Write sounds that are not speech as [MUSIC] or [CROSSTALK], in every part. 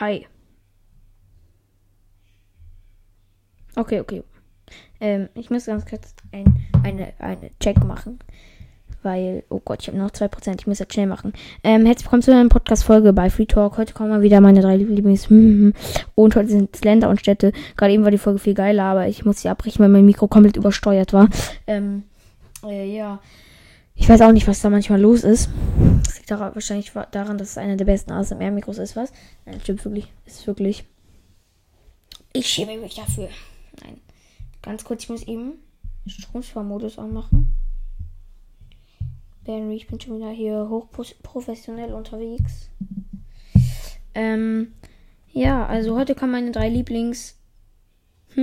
Hi. Okay, okay. Ähm, ich muss ganz kurz ein, eine, eine Check machen. Weil, oh Gott, ich habe noch 2%. Ich muss jetzt schnell machen. Ähm, herzlich willkommen zu einer Podcast-Folge bei Free Talk. Heute kommen mal wieder meine drei Lieblings. [LAUGHS] und heute sind es Länder und Städte. Gerade eben war die Folge viel geiler, aber ich muss sie abbrechen, weil mein Mikro komplett übersteuert war. Ähm, äh, ja. Ich weiß auch nicht, was da manchmal los ist. Das liegt daran, wahrscheinlich daran, dass es einer der besten ASMR-Mikros ist, was? Nein, stimmt wirklich. Ist wirklich. Ich schäme mich dafür. Nein. Ganz kurz, ich muss eben Stromsparmodus anmachen. Benry, ich bin schon wieder hier hochprofessionell unterwegs. Ähm, ja, also heute kommen meine drei Lieblings. [LAUGHS]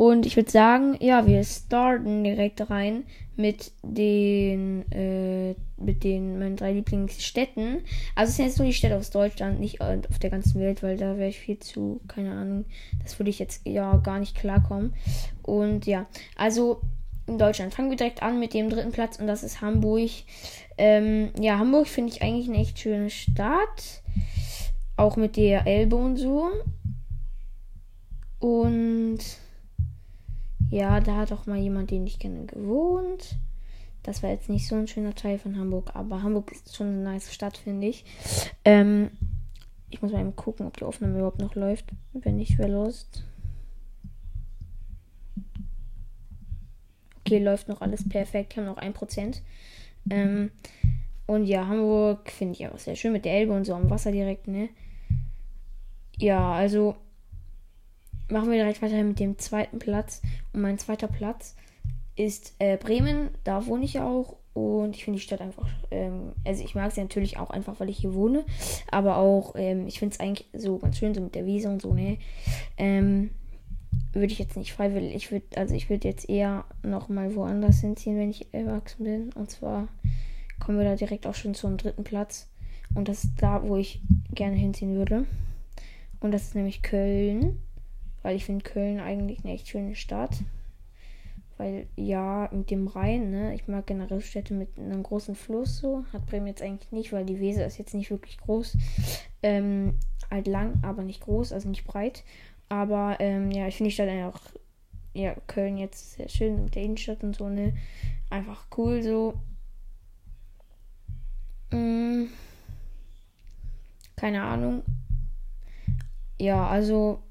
Und ich würde sagen, ja, wir starten direkt rein mit den, äh, mit den meinen drei Lieblingsstädten. Also es sind jetzt nur die Städte aus Deutschland, nicht auf der ganzen Welt, weil da wäre ich viel zu, keine Ahnung, das würde ich jetzt ja gar nicht klarkommen. Und ja, also in Deutschland fangen wir direkt an mit dem dritten Platz und das ist Hamburg. Ähm, ja, Hamburg finde ich eigentlich eine echt schöne Stadt. Auch mit der Elbe und so. Und ja, da hat auch mal jemand, den ich kenne, gewohnt. Das war jetzt nicht so ein schöner Teil von Hamburg, aber Hamburg ist schon eine nice Stadt, finde ich. Ähm, ich muss mal eben gucken, ob die Aufnahme überhaupt noch läuft. Wenn nicht, wäre lost. Okay, läuft noch alles perfekt. Wir haben noch 1%. Ähm, und ja, Hamburg finde ich auch sehr schön mit der Elbe und so am Wasser direkt, ne? Ja, also machen wir direkt weiter mit dem zweiten Platz. Und mein zweiter Platz ist äh, Bremen. Da wohne ich auch. Und ich finde die Stadt einfach, ähm, also ich mag sie natürlich auch einfach, weil ich hier wohne. Aber auch, ähm, ich finde es eigentlich so ganz schön, so mit der Wiese und so, ne? Ähm, würde ich jetzt nicht freiwillig. Ich würde, also ich würde jetzt eher noch mal woanders hinziehen, wenn ich erwachsen bin. Und zwar kommen wir da direkt auch schon zum dritten Platz. Und das ist da, wo ich gerne hinziehen würde. Und das ist nämlich Köln. Weil ich finde Köln eigentlich eine echt schöne Stadt. Weil ja, mit dem Rhein, ne, ich mag generell Städte mit einem großen Fluss so. Hat Bremen jetzt eigentlich nicht, weil die Weser ist jetzt nicht wirklich groß. Ähm, halt lang, aber nicht groß, also nicht breit. Aber ähm, ja, ich finde die Stadt einfach, ja, Köln jetzt sehr schön mit der Innenstadt und so, ne. Einfach cool so. Hm, keine Ahnung. Ja, also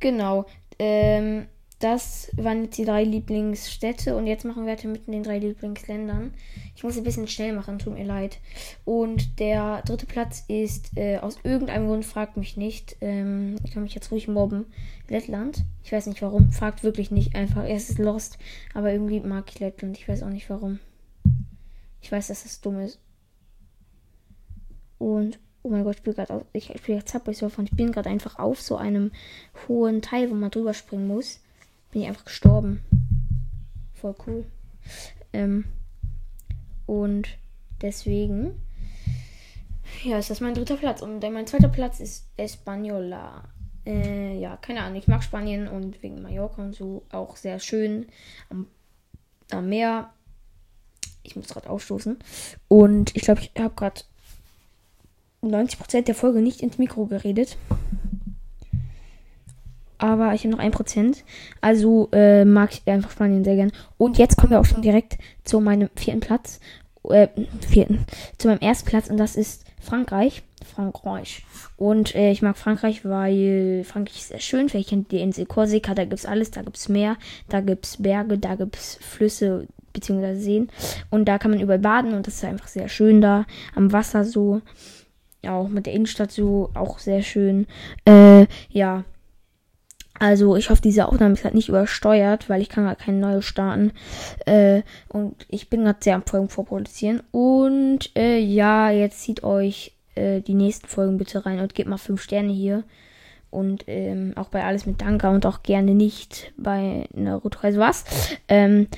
Genau. Ähm, das waren jetzt die drei Lieblingsstädte und jetzt machen wir weiter mit den drei Lieblingsländern. Ich muss ein bisschen schnell machen, tut mir leid. Und der dritte Platz ist äh, aus irgendeinem Grund, fragt mich nicht. Ähm, ich kann mich jetzt ruhig mobben. Lettland. Ich weiß nicht warum. Fragt wirklich nicht einfach. Es ist Lost. Aber irgendwie mag ich Lettland. Ich weiß auch nicht warum. Ich weiß, dass das dumm ist. Und Oh mein Gott, ich spiele gerade ich spiele jetzt Subway Surfer und ich bin gerade einfach auf so einem hohen Teil, wo man drüber springen muss. Bin ich einfach gestorben. Voll cool. Ähm, und deswegen, ja, ist das mein dritter Platz. Und mein zweiter Platz ist Española. Äh, ja, keine Ahnung. Ich mag Spanien und wegen Mallorca und so auch sehr schön am, am Meer. Ich muss gerade aufstoßen. Und ich glaube, ich habe gerade 90% der Folge nicht ins Mikro geredet. Aber ich habe noch 1%. Also äh, mag ich einfach Spanien sehr gern. Und jetzt kommen wir auch schon direkt zu meinem vierten Platz. Äh, vierten. Zu meinem ersten Platz. Und das ist Frankreich. Frankreich. Und äh, ich mag Frankreich, weil Frankreich ist sehr schön. Vielleicht kennt ihr die Insel Korsika. Da gibt es alles. Da gibt es Meer. Da gibt es Berge. Da gibt es Flüsse beziehungsweise Seen. Und da kann man überall baden. Und das ist einfach sehr schön da. Am Wasser so auch mit der Innenstadt so auch sehr schön. Äh, ja. Also ich hoffe, diese Aufnahme ist halt nicht übersteuert, weil ich kann gar keine neue starten. Äh, und ich bin gerade sehr am Folgen vorproduzieren. Und äh, ja, jetzt zieht euch äh, die nächsten Folgen bitte rein und gebt mal 5 Sterne hier. Und ähm, auch bei alles mit Danke und auch gerne nicht bei Naruto-Reise was. Ähm,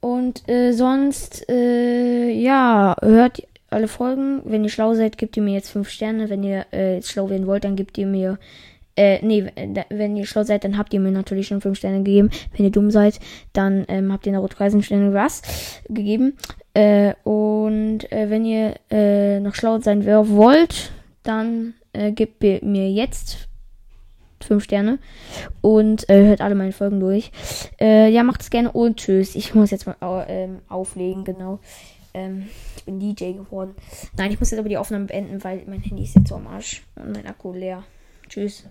und äh, sonst, äh, ja, hört alle Folgen. Wenn ihr schlau seid, gebt ihr mir jetzt 5 Sterne. Wenn ihr äh, schlau werden wollt, dann gebt ihr mir. Äh, nee, wenn ihr schlau seid, dann habt ihr mir natürlich schon 5 Sterne gegeben. Wenn ihr dumm seid, dann ähm, habt ihr Naruto 13 Sterne was gegeben. Äh, und äh, wenn ihr äh, noch schlau sein wollt, dann äh, gebt mir jetzt 5 Sterne und äh, hört alle meine Folgen durch. Äh, ja, es gerne und tschüss. Ich muss jetzt mal ähm, auflegen, genau. Ähm, ich bin DJ geworden. Nein, ich muss jetzt aber die Aufnahme beenden, weil mein Handy ist jetzt so am Arsch und mein Akku leer. Tschüss.